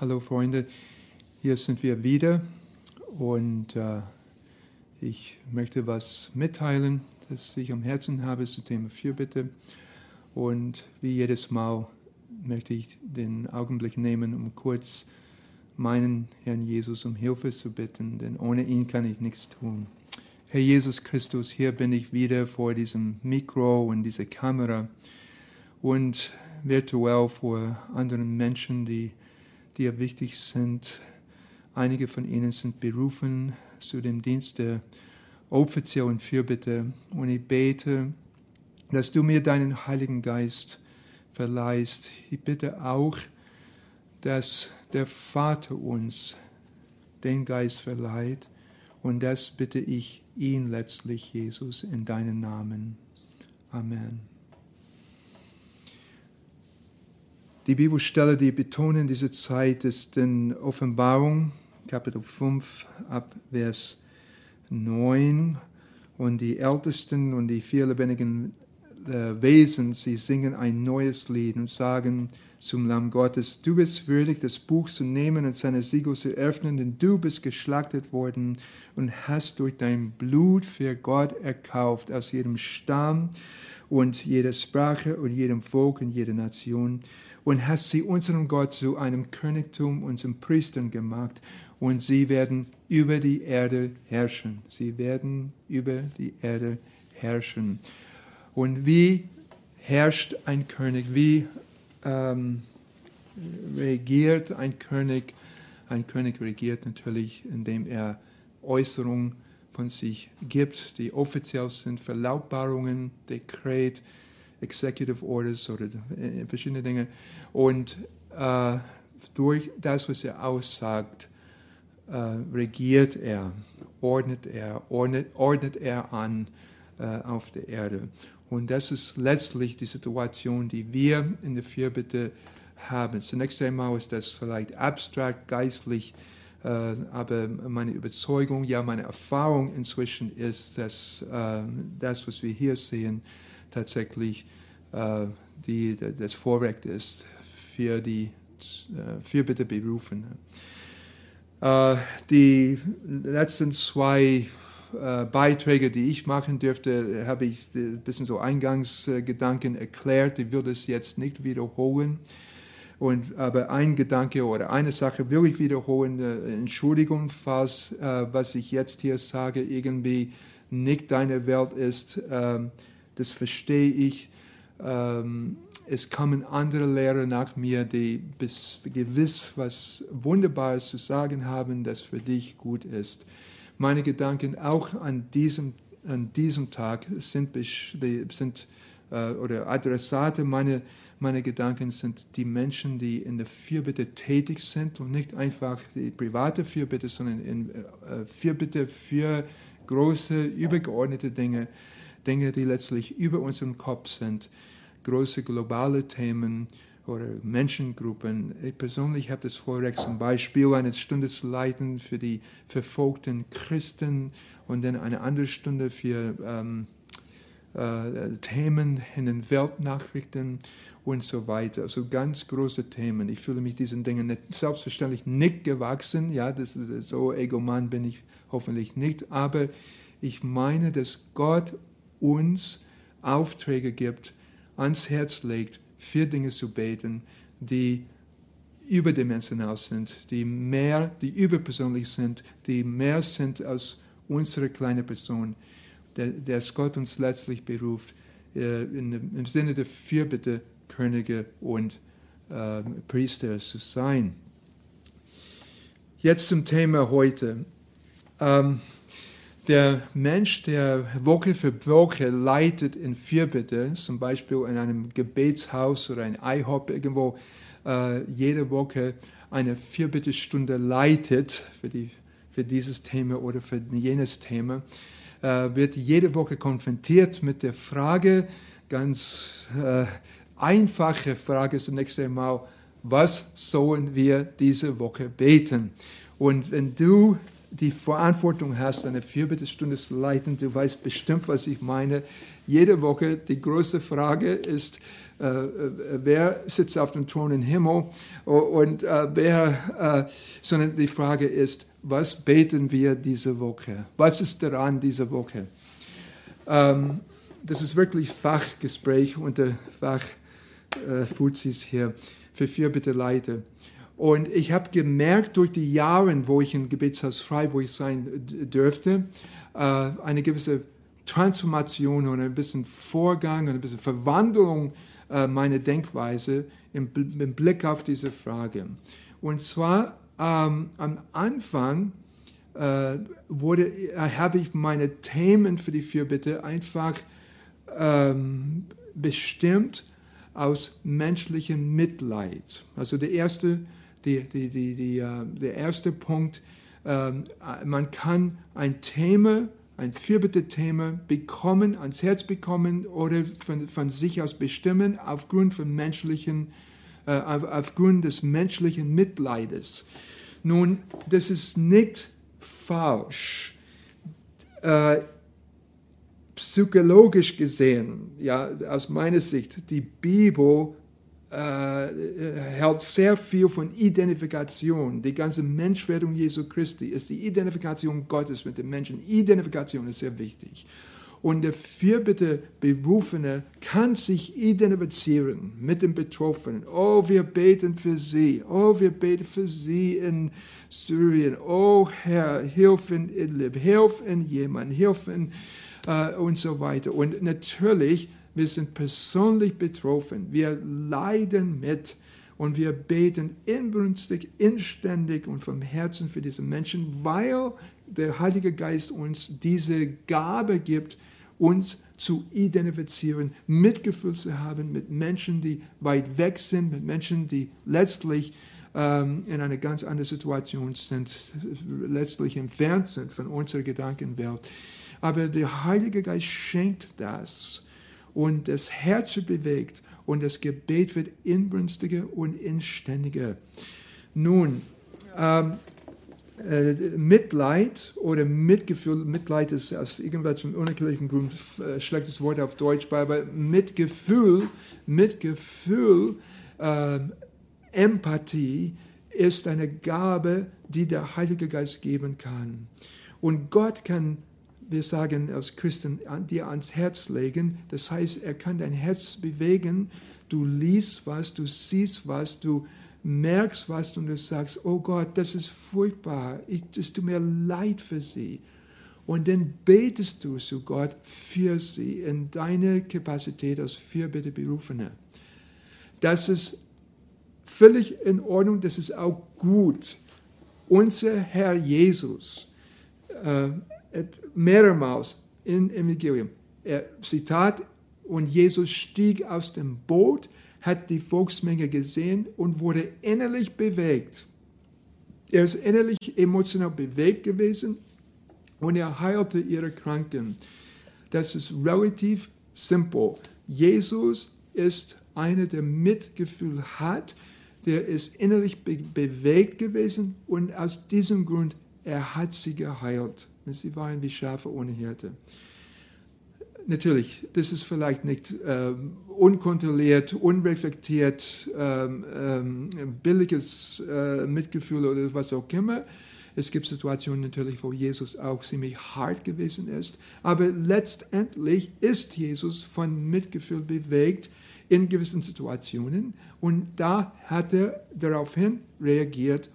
Hallo Freunde, hier sind wir wieder und äh, ich möchte was mitteilen, das ich am Herzen habe zum Thema Fürbitte. Und wie jedes Mal möchte ich den Augenblick nehmen, um kurz meinen Herrn Jesus um Hilfe zu bitten, denn ohne ihn kann ich nichts tun. Herr Jesus Christus, hier bin ich wieder vor diesem Mikro und dieser Kamera und virtuell vor anderen Menschen, die dir wichtig sind. Einige von ihnen sind berufen zu dem Dienst der offiziellen Fürbitte. Und ich bete, dass du mir deinen Heiligen Geist verleihst. Ich bitte auch, dass der Vater uns den Geist verleiht. Und das bitte ich ihn letztlich, Jesus, in deinen Namen. Amen. Die Bibelstelle, die betonen diese Zeit, ist in Offenbarung, Kapitel 5, ab Vers 9. Und die Ältesten und die vier lebendigen äh, Wesen, sie singen ein neues Lied und sagen zum Lamm Gottes, du bist würdig, das Buch zu nehmen und seine Siegel zu öffnen, denn du bist geschlachtet worden und hast durch dein Blut für Gott erkauft aus jedem Stamm und jeder Sprache und jedem Volk und jeder Nation und hast sie unserem Gott zu einem Königtum und zum Priestern gemacht und sie werden über die Erde herrschen. Sie werden über die Erde herrschen. Und wie herrscht ein König? Wie ähm, regiert ein König? Ein König regiert natürlich, indem er Äußerungen von sich gibt, die offiziell sind, Verlautbarungen, Dekret, Executive Orders oder äh, verschiedene Dinge. Und äh, durch das, was er aussagt, äh, regiert er, ordnet er, ordnet, ordnet er an äh, auf der Erde. Und das ist letztlich die Situation, die wir in der Fürbitte haben. Zunächst einmal ist das vielleicht abstrakt, geistlich, äh, aber meine Überzeugung, ja meine Erfahrung inzwischen ist, dass äh, das, was wir hier sehen, tatsächlich äh, die, das Vorrecht ist für die äh, Fürbitterberufene. Äh, die letzten zwei äh, Beiträge, die ich machen dürfte, habe ich ein bisschen so Eingangsgedanken erklärt. Ich würde es jetzt nicht wiederholen. Und, aber ein Gedanke oder eine Sache will ich wiederholen. Äh, Entschuldigung, falls äh, was ich jetzt hier sage irgendwie nicht deine Welt ist. Ähm, das verstehe ich. Ähm, es kommen andere Lehrer nach mir, die bis gewiss was Wunderbares zu sagen haben, das für dich gut ist. Meine Gedanken auch an diesem, an diesem Tag sind, sind äh, oder Adressate meine, meine Gedanken sind die Menschen, die in der Fürbitte tätig sind und nicht einfach die private Fürbitte, sondern in äh, Fürbitte für große, übergeordnete Dinge Dinge, die letztlich über unseren Kopf sind, große globale Themen oder Menschengruppen. Ich persönlich habe das Vorrecht, zum Beispiel eine Stunde zu leiten für die verfolgten Christen und dann eine andere Stunde für ähm, äh, Themen in den Weltnachrichten und so weiter. Also ganz große Themen. Ich fühle mich diesen Dingen nicht, selbstverständlich nicht gewachsen. Ja, das ist, so egoman bin ich hoffentlich nicht. Aber ich meine, dass Gott uns Aufträge gibt, ans Herz legt, für Dinge zu beten, die überdimensional sind, die mehr, die überpersönlich sind, die mehr sind als unsere kleine Person, der, der Gott uns letztlich beruft, äh, in, im Sinne der Fürbitte Könige und äh, Priester zu sein. Jetzt zum Thema heute. Ähm, der Mensch, der Woche für Woche leitet in Fürbitte, zum Beispiel in einem Gebetshaus oder ein IHOP irgendwo, äh, jede Woche eine Fürbittestunde leitet für, die, für dieses Thema oder für jenes Thema, äh, wird jede Woche konfrontiert mit der Frage, ganz äh, einfache Frage zunächst einmal, was sollen wir diese Woche beten? Und wenn du die Verantwortung hast, eine Vierbittestunde zu leiten, du weißt bestimmt, was ich meine. Jede Woche die größte Frage ist, äh, äh, wer sitzt auf dem Thron im Himmel und äh, wer, äh, sondern die Frage ist, was beten wir diese Woche? Was ist daran diese Woche? Ähm, das ist wirklich Fachgespräch unter Fachfuzis äh, hier für Vierbitte Leiter. Und ich habe gemerkt durch die Jahre, wo ich im Gebetshaus Freiburg sein dürfte, äh, eine gewisse Transformation und ein bisschen Vorgang und ein bisschen Verwandlung äh, meiner Denkweise im, Blick auf diese Frage. Und zwar ähm, am Anfang äh, wurde, habe ich meine Themen für die Fürbitte einfach ähm, bestimmt aus menschlichem Mitleid. Also der erste die, die, die, die, äh, der erste Punkt. Ähm, man kann ein Thema, ein Fürbitte-Thema bekommen, ans Herz bekommen oder von, von sich aus bestimmen aufgrund von menschlichen, äh, aufgrund des menschlichen Mitleides. Nun, das ist nicht falsch. Äh, psychologisch gesehen, ja, aus meiner Sicht, die Bibel äh, hält sehr viel von Identifikation. Die ganze Menschwerdung Jesu Christi ist die Identifikation Gottes mit den Menschen. Identifikation ist sehr wichtig. Und der vierbitte Berufene kann sich identifizieren mit dem Betroffenen. Oh, wir beten für sie. Oh, wir beten für sie in Syrien. Oh, Herr, hilf in Idlib. Hilf in Jemen. Hilf in, äh, und so weiter. Und natürlich wir sind persönlich betroffen. Wir leiden mit und wir beten inbrünstig, inständig und vom Herzen für diese Menschen, weil der Heilige Geist uns diese Gabe gibt, uns zu identifizieren, Mitgefühl zu haben mit Menschen, die weit weg sind, mit Menschen, die letztlich ähm, in einer ganz anderen Situation sind, letztlich entfernt sind von unserer Gedankenwelt. Aber der Heilige Geist schenkt das und das Herz wird bewegt und das Gebet wird inbrünstiger und inständiger. Nun, ähm, äh, Mitleid oder Mitgefühl, Mitleid ist aus irgendwelchen unerklärlichen Gründen äh, schlechtes Wort auf Deutsch, aber Mitgefühl, Mitgefühl, äh, Empathie ist eine Gabe, die der Heilige Geist geben kann. Und Gott kann wir sagen als Christen, dir ans Herz legen. Das heißt, er kann dein Herz bewegen. Du liest was, du siehst was, du merkst was und du sagst, oh Gott, das ist furchtbar. Es tut mir leid für sie. Und dann betest du zu Gott für sie in deiner Kapazität als Fürbitte-Berufener. Das ist völlig in Ordnung, das ist auch gut. Unser Herr Jesus, äh, mehrmals im Evangelium. Zitat, und Jesus stieg aus dem Boot, hat die Volksmenge gesehen und wurde innerlich bewegt. Er ist innerlich emotional bewegt gewesen und er heilte ihre Kranken. Das ist relativ simpel. Jesus ist einer, der Mitgefühl hat, der ist innerlich be bewegt gewesen und aus diesem Grund, er hat sie geheilt. Sie waren wie Schafe ohne Hirte. Natürlich, das ist vielleicht nicht ähm, unkontrolliert, unreflektiert, ähm, ähm, billiges äh, Mitgefühl oder was auch immer. Es gibt Situationen natürlich, wo Jesus auch ziemlich hart gewesen ist. Aber letztendlich ist Jesus von Mitgefühl bewegt in gewissen Situationen. Und da hat er daraufhin reagiert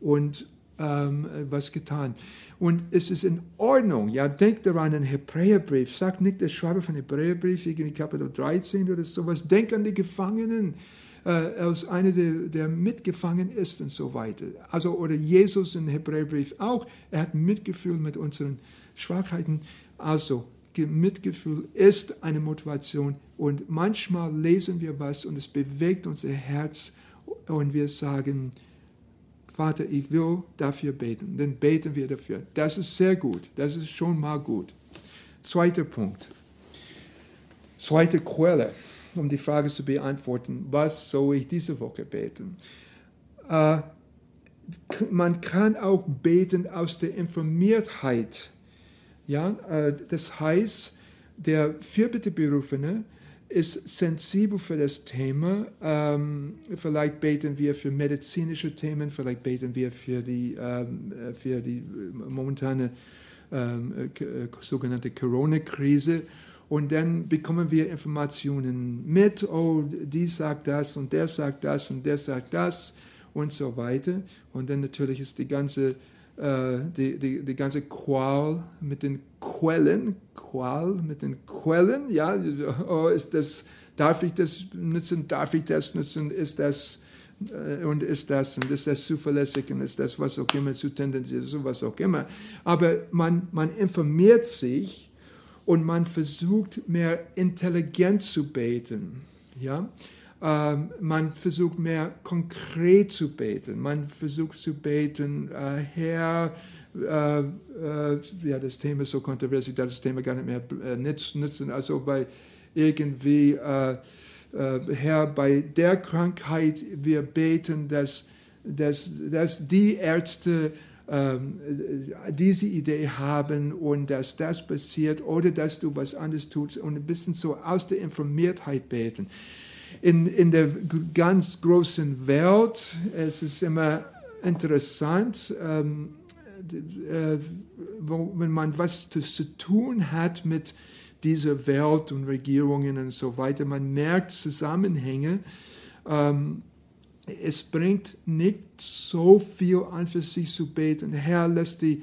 und ähm, was getan. Und es ist in Ordnung. Ja, denkt daran, ein Hebräerbrief. Sagt nicht der Schreiber von Hebräerbrief, irgendwie Kapitel 13 oder sowas. Denk an die Gefangenen, äh, als einer, der, der mitgefangen ist und so weiter. Also, oder Jesus in Hebräerbrief auch. Er hat Mitgefühl mit unseren Schwachheiten. Also, Mitgefühl ist eine Motivation. Und manchmal lesen wir was und es bewegt unser Herz und wir sagen, Vater, ich will dafür beten. Dann beten wir dafür. Das ist sehr gut. Das ist schon mal gut. Zweiter Punkt. Zweite Quelle, um die Frage zu beantworten, was soll ich diese Woche beten? Äh, man kann auch beten aus der Informiertheit. Ja, äh, das heißt, der Fürbitteberufene ist sensibel für das Thema. Ähm, vielleicht beten wir für medizinische Themen, vielleicht beten wir für die, ähm, für die momentane ähm, äh, sogenannte Corona-Krise. Und dann bekommen wir Informationen mit, oh, die sagt das und der sagt das und der sagt das und so weiter. Und dann natürlich ist die ganze, äh, die, die, die ganze Qual mit den Quellen, Qual mit den Quellen, ja, oh, ist das, darf ich das nutzen, darf ich das nutzen, ist das äh, und ist das und ist das zuverlässig und ist das was auch immer zu tendenziell, so was auch immer. Aber man, man informiert sich und man versucht mehr intelligent zu beten. Ja? Ähm, man versucht mehr konkret zu beten. Man versucht zu beten, äh, Herr, äh, äh, ja, das Thema ist so kontrovers, ich darf das Thema gar nicht mehr äh, nutzen. Also bei irgendwie, äh, äh, Herr, bei der Krankheit, wir beten, dass, dass, dass die Ärzte ähm, diese Idee haben und dass das passiert oder dass du was anderes tust und ein bisschen so aus der Informiertheit beten. In, in der ganz großen Welt es ist immer interessant, ähm, äh, wenn man was zu, tun hat mit dieser Welt und Regierungen und so weiter, man merkt Zusammenhänge. Ähm, es bringt nicht so viel an für sich zu beten. Herr lässt die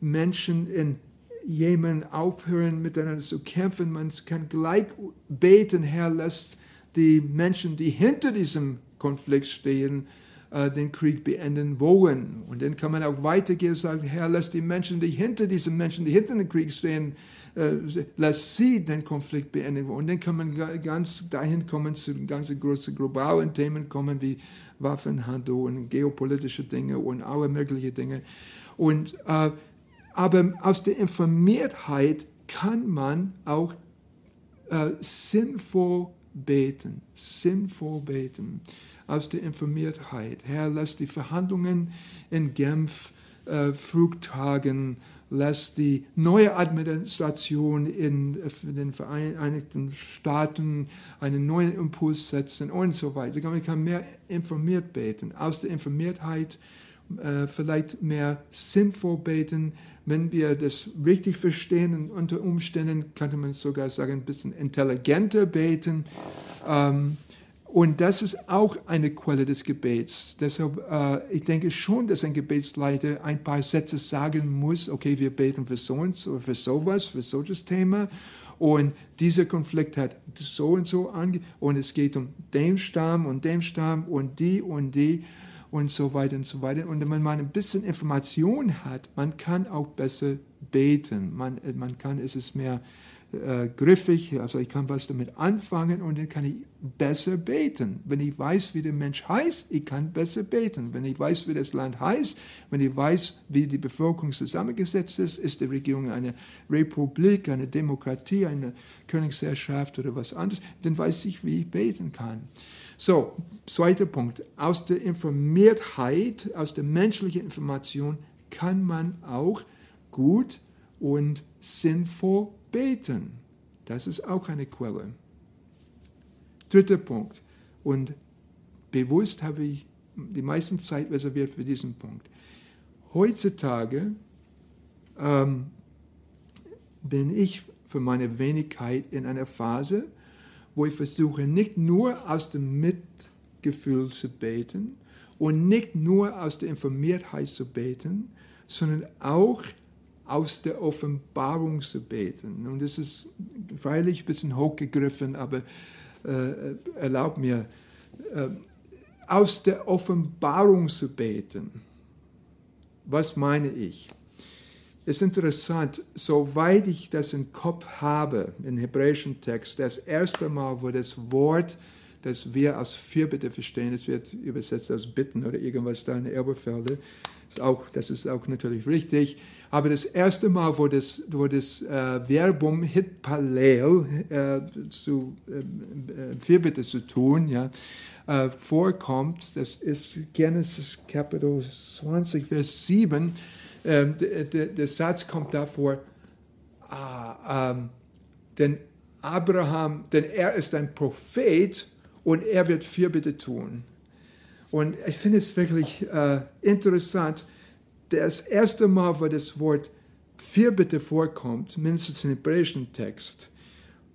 Menschen in Jemen aufhören, miteinander zu kämpfen. Man kann gleich beten, Herr lässt die Menschen, die hinter diesem Konflikt stehen, äh, den Krieg beenden wollen. Und dann kann man auch weitergehen und sagen, Herr, lass die Menschen, die hinter diesen Menschen, die hinter dem Krieg stehen, äh, lass sie den Konflikt beenden. Und dann kann man ganz dahin kommen zu ganz großen globalen Themen kommen wie Waffenhandel und geopolitische Dinge und alle möglichen Dinge. Und, äh, aber aus der Informiertheit kann man auch äh, sinnvoll beten, sinnvoll beten aus der Informiertheit. Herr, lass die Verhandlungen in Genf äh, Frucht tragen, lass die neue Administration in, in, den Vereinigten Staaten einen neuen Impuls setzen und so weiter. Man kann mehr informiert beten, aus der Informiertheit äh, vielleicht mehr sinnvoll beten. Wenn wir das richtig verstehen, unter Umständen könnte man sogar sagen, ein bisschen intelligenter beten. Ähm, und das ist auch eine Quelle des Gebets. Deshalb, äh, ich denke schon, dass ein Gebetsleiter ein paar Sätze sagen muss, okay, wir beten für so und so, für sowas, für solches Thema. Und dieser Konflikt hat so und so ange und es geht um den Stamm und den Stamm und die und die und so weiter und so weiter. Und wenn man ein bisschen Information hat, man kann auch besser beten. Man, man kann, es ist mehr äh, griffig, also ich kann was damit anfangen und dann kann ich besser beten. Wenn ich weiß, wie der Mensch heißt, ich kann besser beten. Wenn ich weiß, wie das Land heißt, wenn ich weiß, wie die Bevölkerung zusammengesetzt ist, ist die Regierung eine Republik, eine Demokratie, eine Königsherrschaft oder was anderes, dann weiß ich, wie ich beten kann. So, zweiter Punkt. Aus der Informiertheit, aus der menschlichen Information kann man auch gut und sinnvoll beten. Das ist auch eine Quelle. Dritter Punkt. Und bewusst habe ich die meiste Zeit reserviert für diesen Punkt. Heutzutage ähm, bin ich für meine Wenigkeit in einer Phase, wo ich versuche, nicht nur aus dem Mitgefühl zu beten und nicht nur aus der Informiertheit zu beten, sondern auch aus der Offenbarung zu beten. Und das ist freilich ein bisschen hochgegriffen, aber äh, erlaubt mir, äh, aus der Offenbarung zu beten. Was meine ich? Es ist interessant, soweit ich das im Kopf habe, im hebräischen Text, das erste Mal, wo das Wort, das wir als Fürbitte verstehen, es wird übersetzt als Bitten oder irgendwas da in Erbefelde, ist auch, das ist auch natürlich richtig. Aber das erste Mal, wo das, wo das äh, Verbum Hitpalel äh, zu äh, äh, Fürbitte zu tun, ja, äh, vorkommt. Das ist Genesis Kapitel 20, Vers 7. Der, der, der, Satz kommt davor, ah, ähm, denn Abraham, denn er ist ein Prophet und er wird Fürbitte tun. Und ich finde es wirklich äh, interessant, das erste Mal, wo das Wort Fürbitte vorkommt, mindestens im hebräischen Text,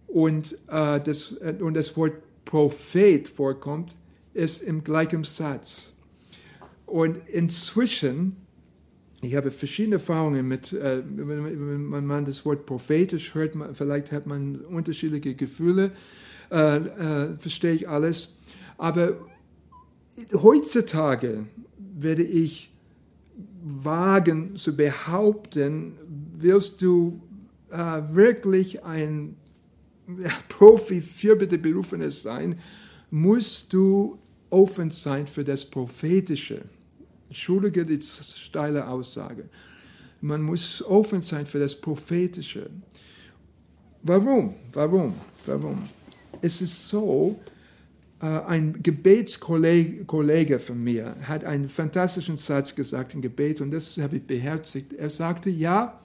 und, äh, das, äh, und das Wort Prophet vorkommt, ist im gleichen Satz. Und inzwischen, ich habe verschiedene Erfahrungen mit, äh, wenn man das Wort prophetisch hört, vielleicht hat man unterschiedliche Gefühle, äh, äh, verstehe ich alles. Aber heutzutage werde ich wagen zu behaupten, willst du äh, wirklich ein Profi, Fürbitte-Berufenes sein, musst du offen sein für das Prophetische. Entschuldige die steile Aussage. Man muss offen sein für das Prophetische. Warum? Warum? Warum? Es ist so, äh, ein Gebetskollege von mir hat einen fantastischen Satz gesagt im Gebet und das habe ich beherzigt. Er sagte, ja,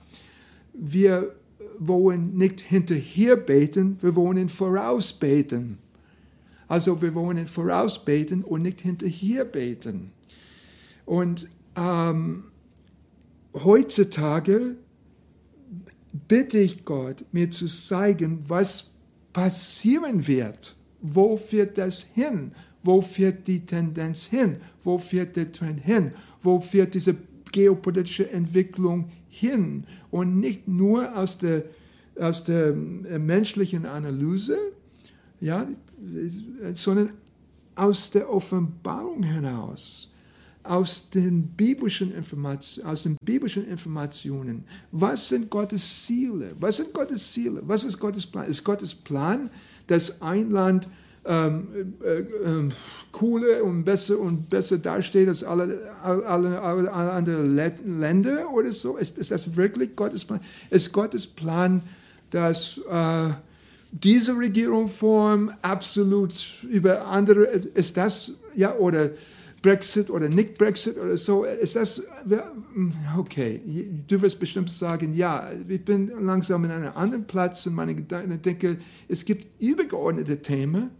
wir wollen nicht hinterher beten, wir wollen voraus beten. Also wir wollen voraus beten und nicht hinterher beten. Und ähm, heutzutage bitte ich Gott, mir zu zeigen, was passieren wird. Wo führt das hin? Wo führt die Tendenz hin? Wo führt der Trend hin? Wo führt diese geopolitische Entwicklung hin? Und nicht nur aus der, aus der äh, menschlichen Analyse, ja, sondern aus der Offenbarung heraus aus den biblischen Informationen, aus den biblischen Informationen. Was sind Gottes Ziele? Was sind Gottes Ziele? Was ist Gottes Plan? Ist Gottes Plan, dass ein Land ähm, äh, äh, cooler und besser und besser dasteht als alle, alle, alle, alle anderen Länder oder so? Ist, ist, das wirklich Gottes Plan? Ist Gottes Plan, dass äh, diese Regierungsform absolut über andere, ist das, ja, oder Brexit oder nicht Brexit oder so, ist das, okay, du wirst bestimmt sagen, ja, ich bin langsam in einem anderen Platz in meinen Gedanken und denke, es gibt übergeordnete Themen,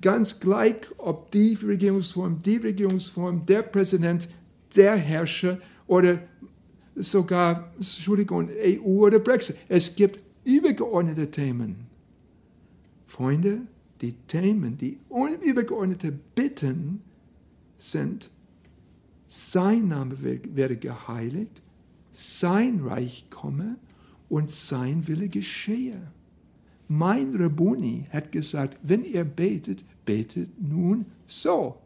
ganz gleich, ob die Regierungsform, die Regierungsform, der Präsident, der Herrscher oder sogar, Entschuldigung, EU oder Brexit. Es gibt übergeordnete Themen. Freunde, die Themen, die übergeordnete Bitten, sind, sein Name werde geheiligt, sein Reich komme und sein Wille geschehe. Mein Rabuni hat gesagt, wenn ihr betet, betet nun so.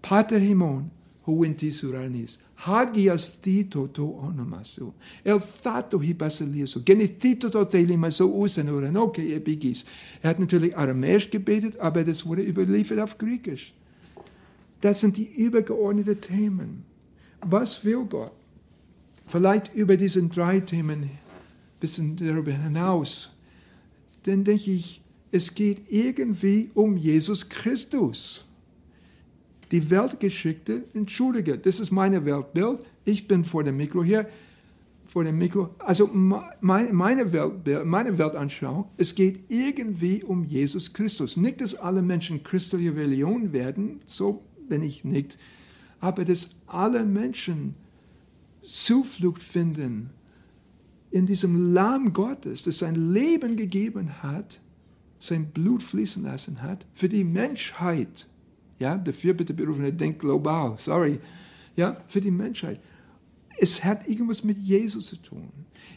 Pater Himon, huenti suranis, hagias tito to onomasu, el fato hi basiliasu, genetito to te limaso usen oder okay, ebigis. Er hat natürlich aramäisch gebetet, aber das wurde überliefert auf Griechisch. Das sind die übergeordneten Themen. Was will Gott? Vielleicht über diese drei Themen ein bisschen darüber hinaus. Dann denke ich, es geht irgendwie um Jesus Christus. Die Weltgeschichte, entschuldige, das ist meine Weltbild. Ich bin vor dem Mikro hier, vor dem Mikro. Also meine, meine, Welt, meine Weltanschauung, es geht irgendwie um Jesus Christus. Nicht, dass alle Menschen christliche Religion werden, so wenn ich nicht, aber dass alle Menschen Zuflucht finden in diesem Lamm Gottes, das sein Leben gegeben hat, sein Blut fließen lassen hat für die Menschheit. Ja, dafür bitte berufen, denkt global, sorry. Ja, für die Menschheit. Es hat irgendwas mit Jesus zu tun.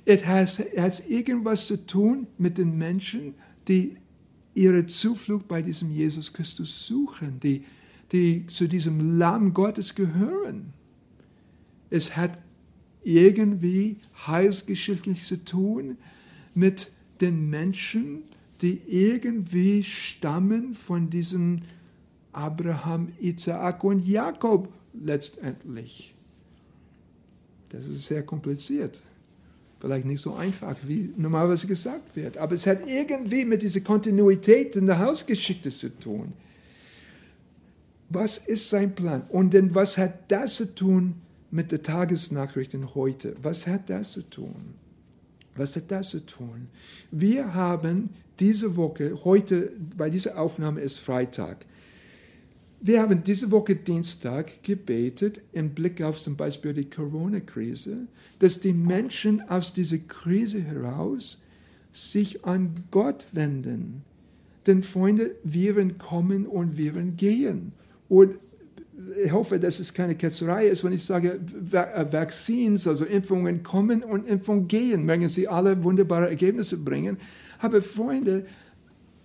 Es hat, es hat irgendwas zu tun mit den Menschen, die ihre Zuflucht bei diesem Jesus Christus suchen, die die zu diesem Lamm Gottes gehören. Es hat irgendwie heilsgeschichtlich zu tun mit den Menschen, die irgendwie stammen von diesem Abraham, Isaak und Jakob letztendlich. Das ist sehr kompliziert. Vielleicht nicht so einfach, wie normalerweise gesagt wird, aber es hat irgendwie mit dieser Kontinuität in der Hausgeschichte zu tun. Was ist sein Plan? Und denn was hat das zu tun mit der Tagesnachrichten heute? Was hat das zu tun? Was hat das zu tun? Wir haben diese Woche, heute, weil diese Aufnahme ist Freitag, wir haben diese Woche Dienstag gebetet im Blick auf zum Beispiel die Corona-Krise, dass die Menschen aus dieser Krise heraus sich an Gott wenden. Denn Freunde, werden kommen und werden gehen. Und ich hoffe, dass es keine Ketzerei ist, wenn ich sage, äh, Vaccines, also Impfungen kommen und Impfungen gehen, mögen sie alle wunderbare Ergebnisse bringen. Aber Freunde,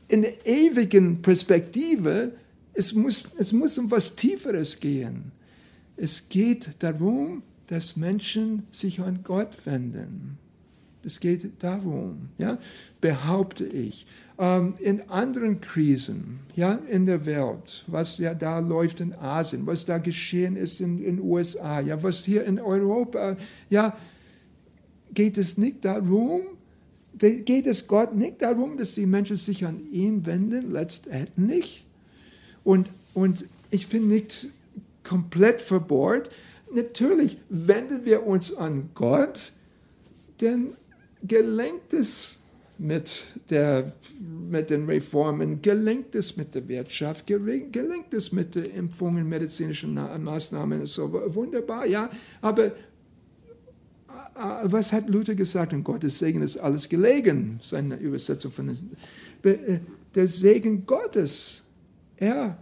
in der ewigen Perspektive, es muss, es muss um was Tieferes gehen. Es geht darum, dass Menschen sich an Gott wenden. Es geht darum, ja, behaupte ich. Ähm, in anderen Krisen ja, in der Welt, was ja da läuft in Asien, was da geschehen ist in den USA, ja, was hier in Europa, ja, geht es nicht darum, geht es Gott nicht darum, dass die Menschen sich an ihn wenden, letztendlich? Und, und ich bin nicht komplett verbohrt. Natürlich wenden wir uns an Gott, denn gelenkt es mit, der, mit den Reformen, gelingt es mit der Wirtschaft, gelingt es mit den Impfungen, medizinischen Maßnahmen, so wunderbar, ja, aber was hat Luther gesagt? Und Gottes Segen ist alles gelegen, seine Übersetzung von äh, der Segen Gottes. Ja,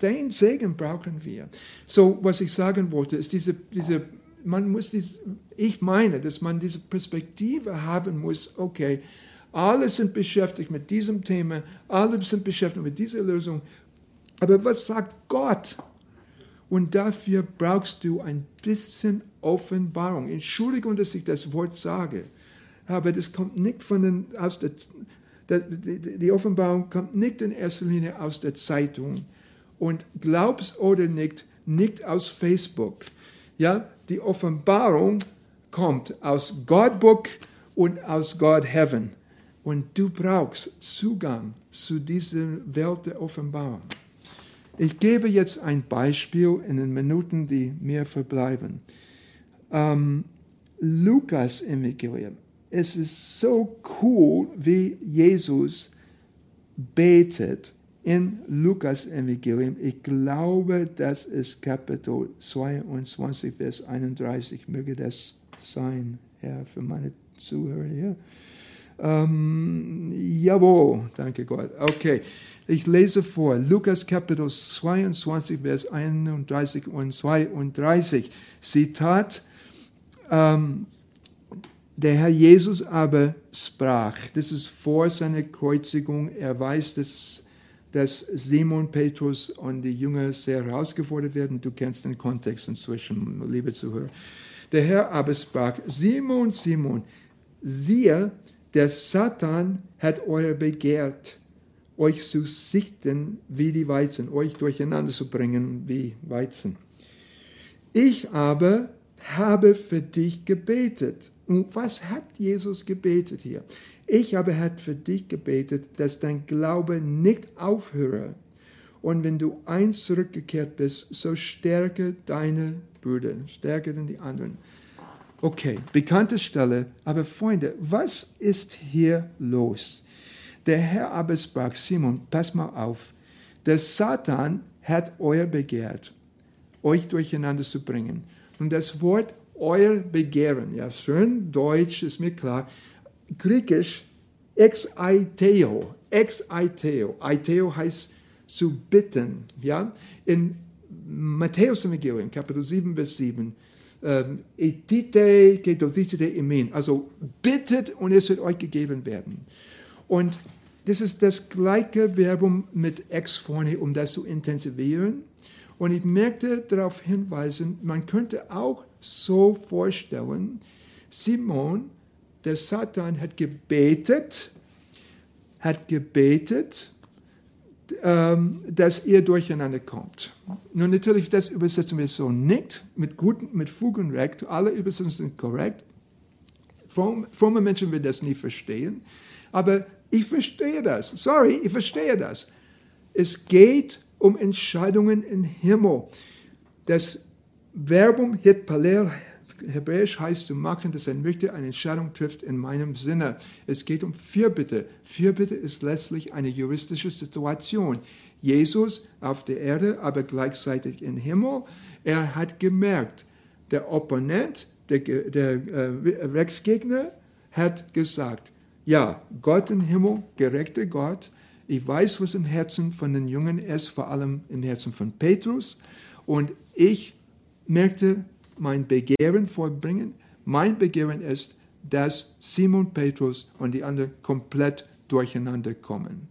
den Segen brauchen wir. So, was ich sagen wollte, ist diese, diese man muss dies, ich meine, dass man diese Perspektive haben muss, okay, alle sind beschäftigt mit diesem Thema, alle sind beschäftigt mit dieser Lösung. Aber was sagt Gott? Und dafür brauchst du ein bisschen Offenbarung. Entschuldigung, dass ich das Wort sage, aber das kommt nicht von den, aus der, die, Offenbarung kommt nicht in erster Linie aus der Zeitung. Und glaubst oder nicht, nicht aus Facebook. Ja, die Offenbarung kommt aus Godbook und aus God Heaven. Und du brauchst Zugang zu dieser Welt der Offenbarung. Ich gebe jetzt ein Beispiel in den Minuten, die mir verbleiben. Ähm, Lukas Evangelium. Es ist so cool, wie Jesus betet in Lukas Evangelium. Ich glaube, das ist Kapitel 22, Vers 31. Möge das sein, Herr, für meine Zuhörer hier. Ähm, jawohl, danke Gott. Okay, ich lese vor, Lukas Kapitel 22, Vers 31 und 32. Zitat, ähm, der Herr Jesus aber sprach, das ist vor seiner Kreuzigung, er weiß, dass, dass Simon Petrus und die Jünger sehr herausgefordert werden. Du kennst den Kontext inzwischen, liebe Zuhörer. Der Herr aber sprach, Simon, Simon, siehe, der Satan hat euer begehrt, euch zu sichten wie die Weizen, euch durcheinander zu bringen wie Weizen. Ich aber habe für dich gebetet. Und was hat Jesus gebetet hier? Ich aber hat für dich gebetet, dass dein Glaube nicht aufhöre. Und wenn du eins zurückgekehrt bist, so stärke deine Brüder, stärke denn die anderen. Okay, bekannte Stelle, aber Freunde, was ist hier los? Der Herr aber sprach, Simon, pass mal auf, der Satan hat euer begehrt, euch durcheinander zu bringen. Und das Wort euer Begehren, ja, schön Deutsch ist mir klar, griechisch ex aiteo, ex aiteo, aiteo heißt zu bitten, ja, in Matthäus Evangelium, Kapitel 7, Vers 7, ähm, etite que dodicite imen. Also bittet und es wird euch gegeben werden. Und das ist das gleiche Verbum mit ex vorne, um das zu intensivieren. Und ich möchte darauf hinweisen, man könnte auch so vorstellen, Simon, der Satan hat gebetet, hat gebetet, ähm, dass ihr durcheinander kommt. Nun natürlich, das übersetzen wir so nicht, mit, guten, mit Fug und Recht, alle Übersetzungen sind korrekt. fromme Menschen werden das nie verstehen. Aber ich verstehe das. Sorry, ich verstehe das. Es geht um Entscheidungen im Himmel. Das Verbum hitpalel Hebräisch heißt zu machen, dass ein Richter eine Entscheidung trifft in meinem Sinne. Es geht um Fürbitte. Fürbitte ist letztlich eine juristische Situation. Jesus auf der Erde, aber gleichzeitig im Himmel, er hat gemerkt, der Opponent, der, der äh, Rechtsgegner hat gesagt, ja, Gott im Himmel, gerechter Gott, ich weiß, was im Herzen von den Jungen ist, vor allem im Herzen von Petrus. Und ich möchte mein Begehren vorbringen. Mein Begehren ist, dass Simon Petrus und die anderen komplett durcheinander kommen.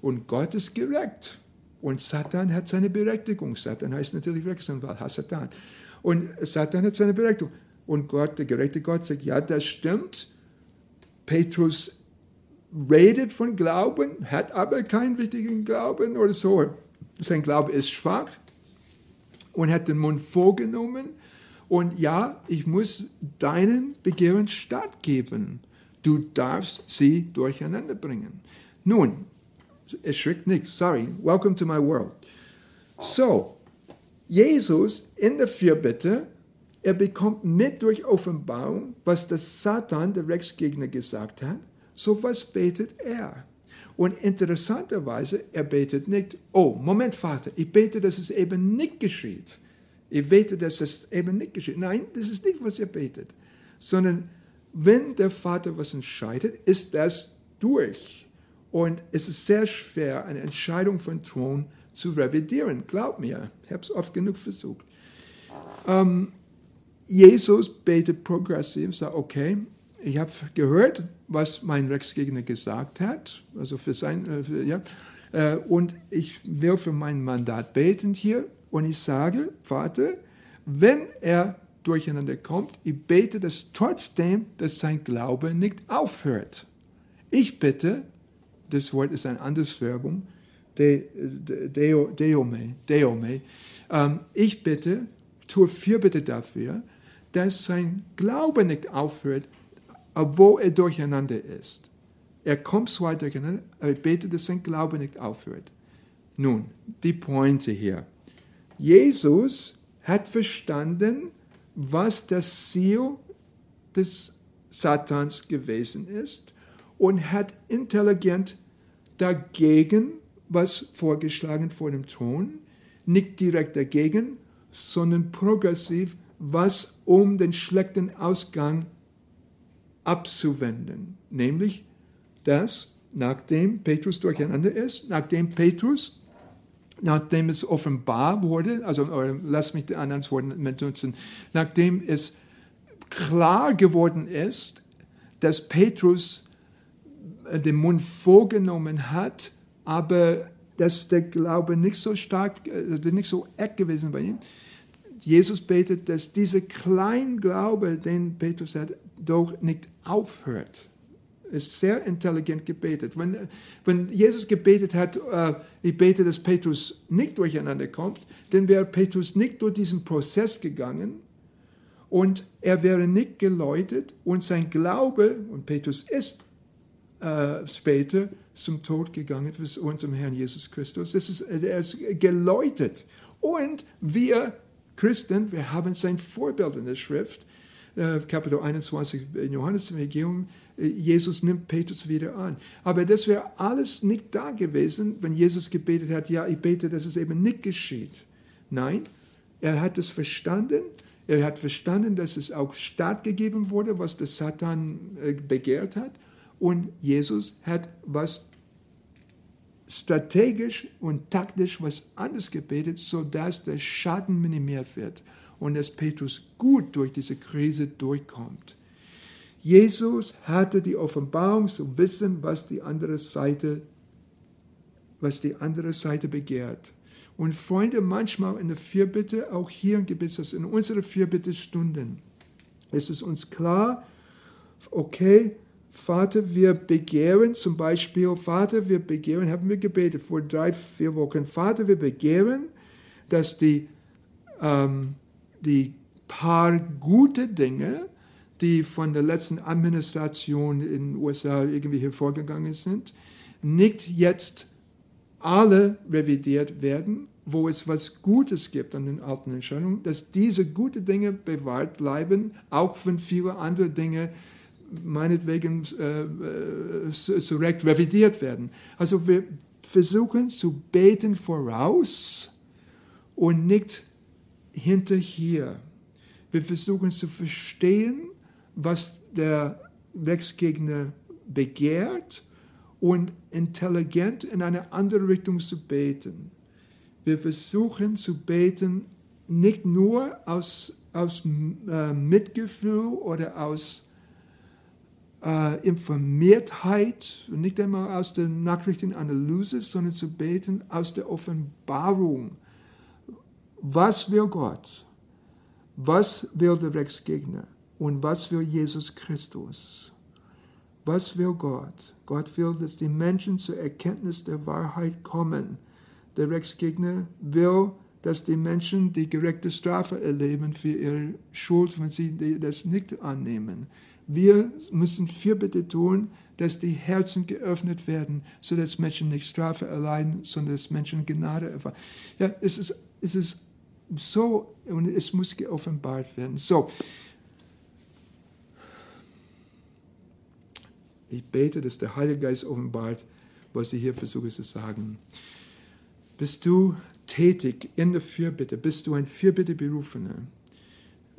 Und Gott ist gerecht. Und Satan hat seine Berechtigung. Satan heißt natürlich Rechtsanwalt, Satan. Und Satan hat seine Berechtigung. Und Gott, der gerechte Gott, sagt, ja, das stimmt. Petrus redet von Glauben, hat aber keinen richtigen Glauben oder so. Sein Glaube ist schwach und hat den Mund vorgenommen. Und ja, ich muss deinen Begehren stattgeben. Du darfst sie durcheinander bringen. Nun, erschrickt nicht, sorry, welcome to my world. So, Jesus in der Fürbitte, er bekommt mit durch Offenbarung, was der Satan, der Rechtsgegner, gesagt hat. So was betet er. Und interessanterweise, er betet nicht, oh, Moment, Vater, ich bete, dass es eben nicht geschieht. Ich bete, dass es eben nicht geschieht. Nein, das ist nicht, was er betet. Sondern wenn der Vater was entscheidet, ist das durch. Und es ist sehr schwer, eine Entscheidung von Thron zu revidieren. Glaub mir, ich habe es oft genug versucht. Ähm, Jesus betet progressiv, sagt, okay, ich habe gehört, was mein Rechtsgegner gesagt hat, also für sein, äh, für, ja, äh, und ich will für mein Mandat beten hier und ich sage, Vater, wenn er durcheinander kommt, ich bete, dass trotzdem, dass sein Glaube nicht aufhört. Ich bitte, das Wort ist ein anderes Verbum, de, de, deo, deome, deome. Ähm, ich bitte, tue Fürbitte dafür, dass sein Glaube nicht aufhört, obwohl er durcheinander ist. Er kommt zwar durcheinander, aber ich bete, dass sein Glaube nicht aufhört. Nun, die Pointe hier. Jesus hat verstanden, was das Ziel des Satans gewesen ist und hat intelligent dagegen was vorgeschlagen vor dem Thron, nicht direkt dagegen, sondern progressiv, was um den schlechten Ausgang abzuwenden, nämlich dass nachdem Petrus durcheinander ist, nachdem Petrus, nachdem es offenbar wurde, also lass mich die anderen Worte benutzen, nachdem es klar geworden ist, dass Petrus äh, den Mund vorgenommen hat, aber dass der Glaube nicht so stark, äh, nicht so eck gewesen bei ihm. Jesus betet, dass dieser kleine Glaube, den Petrus hat, doch nicht aufhört. Ist sehr intelligent gebetet. Wenn, wenn Jesus gebetet hat, äh, ich bete, dass Petrus nicht durcheinander kommt, dann wäre Petrus nicht durch diesen Prozess gegangen und er wäre nicht geläutet und sein Glaube, und Petrus ist äh, später zum Tod gegangen für unserem Herrn Jesus Christus. Das ist, er ist geläutet. Und wir Christen, wir haben sein Vorbild in der Schrift. Äh, Kapitel 21 in Johannes Evangelium, äh, Jesus nimmt Petrus wieder an. Aber das wäre alles nicht da gewesen, wenn Jesus gebetet hat, ja, ich bete, dass es eben nicht geschieht. Nein, er hat es verstanden. Er hat verstanden, dass es auch stattgegeben wurde, was der Satan äh, begehrt hat. Und Jesus hat was strategisch und taktisch was anderes gebetet, sodass der Schaden minimiert wird und dass Petrus gut durch diese Krise durchkommt. Jesus hatte die Offenbarung zu wissen, was die andere Seite, was die andere Seite begehrt. Und Freunde, manchmal in der Fürbitte, auch hier im Gebet, in unseren Fürbittestunden, ist es uns klar, okay, Vater, wir begehren zum Beispiel, Vater, wir begehren, haben wir gebetet vor drei, vier Wochen, Vater, wir begehren, dass die, ähm, die paar gute Dinge, die von der letzten Administration in den USA irgendwie hervorgegangen sind, nicht jetzt alle revidiert werden, wo es was Gutes gibt an den alten Entscheidungen, dass diese guten Dinge bewahrt bleiben, auch wenn viele andere Dinge meinetwegen äh, äh Recht revidiert werden. Also wir versuchen zu beten voraus und nicht hinterher. Wir versuchen zu verstehen, was der Rechtsgegner begehrt und intelligent in eine andere Richtung zu beten. Wir versuchen zu beten nicht nur aus, aus äh, Mitgefühl oder aus äh, Informiertheit, nicht einmal aus der Nachrichtenanalyse, sondern zu beten aus der Offenbarung. Was will Gott? Was will der Rechtsgegner? Und was will Jesus Christus? Was will Gott? Gott will, dass die Menschen zur Erkenntnis der Wahrheit kommen. Der Rechtsgegner will, dass die Menschen die gerechte Strafe erleben für ihre Schuld, wenn sie das nicht annehmen. Wir müssen Fürbitte tun, dass die Herzen geöffnet werden, sodass Menschen nicht Strafe erleiden, sondern dass Menschen Gnade erfahren. Ja, es ist, es ist so und es muss geoffenbart werden. So. Ich bete, dass der Heilige Geist offenbart, was ich hier versuche zu sagen. Bist du tätig in der Fürbitte? Bist du ein Fürbitteberufener?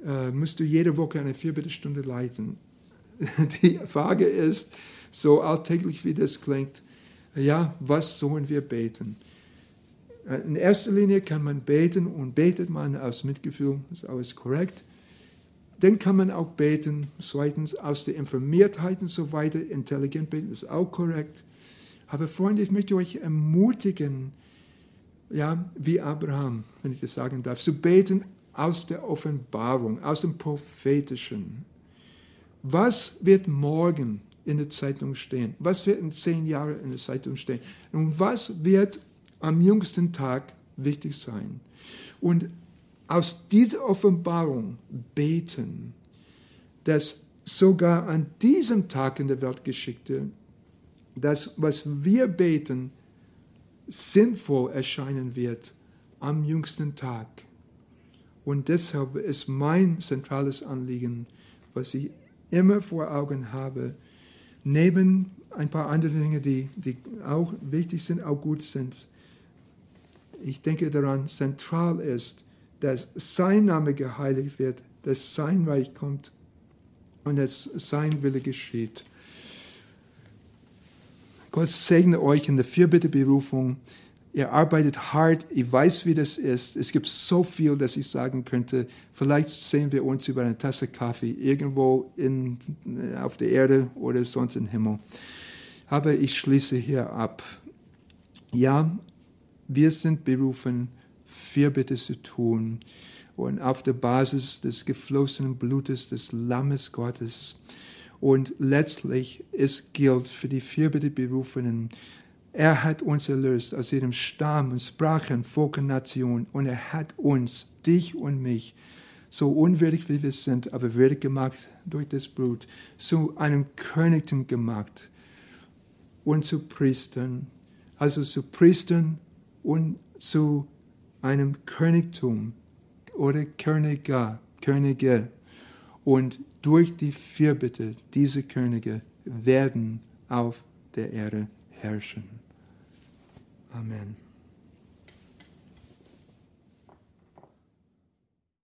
Äh, musst du jede Woche eine Fürbittestunde leiten? Die Frage ist, so alltäglich wie das klingt, ja, was sollen wir beten? In erster Linie kann man beten und betet man aus Mitgefühl, ist alles korrekt. Dann kann man auch beten, zweitens aus der Informiertheit und so weiter, intelligent beten, ist auch korrekt. Aber Freunde, ich möchte euch ermutigen, ja, wie Abraham, wenn ich das sagen darf, zu beten aus der Offenbarung, aus dem Prophetischen. Was wird morgen in der Zeitung stehen? Was wird in zehn Jahren in der Zeitung stehen? Und was wird am jüngsten Tag wichtig sein. Und aus dieser Offenbarung beten, dass sogar an diesem Tag in der Welt geschickte, dass was wir beten, sinnvoll erscheinen wird am jüngsten Tag. Und deshalb ist mein zentrales Anliegen, was ich immer vor Augen habe, neben ein paar andere Dinge, die, die auch wichtig sind, auch gut sind, ich denke daran, zentral ist, dass sein Name geheiligt wird, dass sein Reich kommt und dass sein Wille geschieht. Gott segne euch in der Fürbitteberufung. Ihr arbeitet hart, ich weiß, wie das ist. Es gibt so viel, dass ich sagen könnte. Vielleicht sehen wir uns über eine Tasse Kaffee irgendwo in, auf der Erde oder sonst im Himmel. Aber ich schließe hier ab. Ja, wir sind berufen, Fürbitte zu tun und auf der Basis des geflossenen Blutes des Lammes Gottes. Und letztlich, es gilt für die Fürbitteberufenen, er hat uns erlöst aus jedem Stamm und Sprachen, Volk und Nation. Und er hat uns, dich und mich, so unwürdig wie wir sind, aber würdig gemacht durch das Blut, zu einem Königtum gemacht und zu Priestern, also zu Priestern und zu einem Königtum oder Königer, Könige. Und durch die Fürbitte diese Könige werden auf der Erde herrschen. Amen.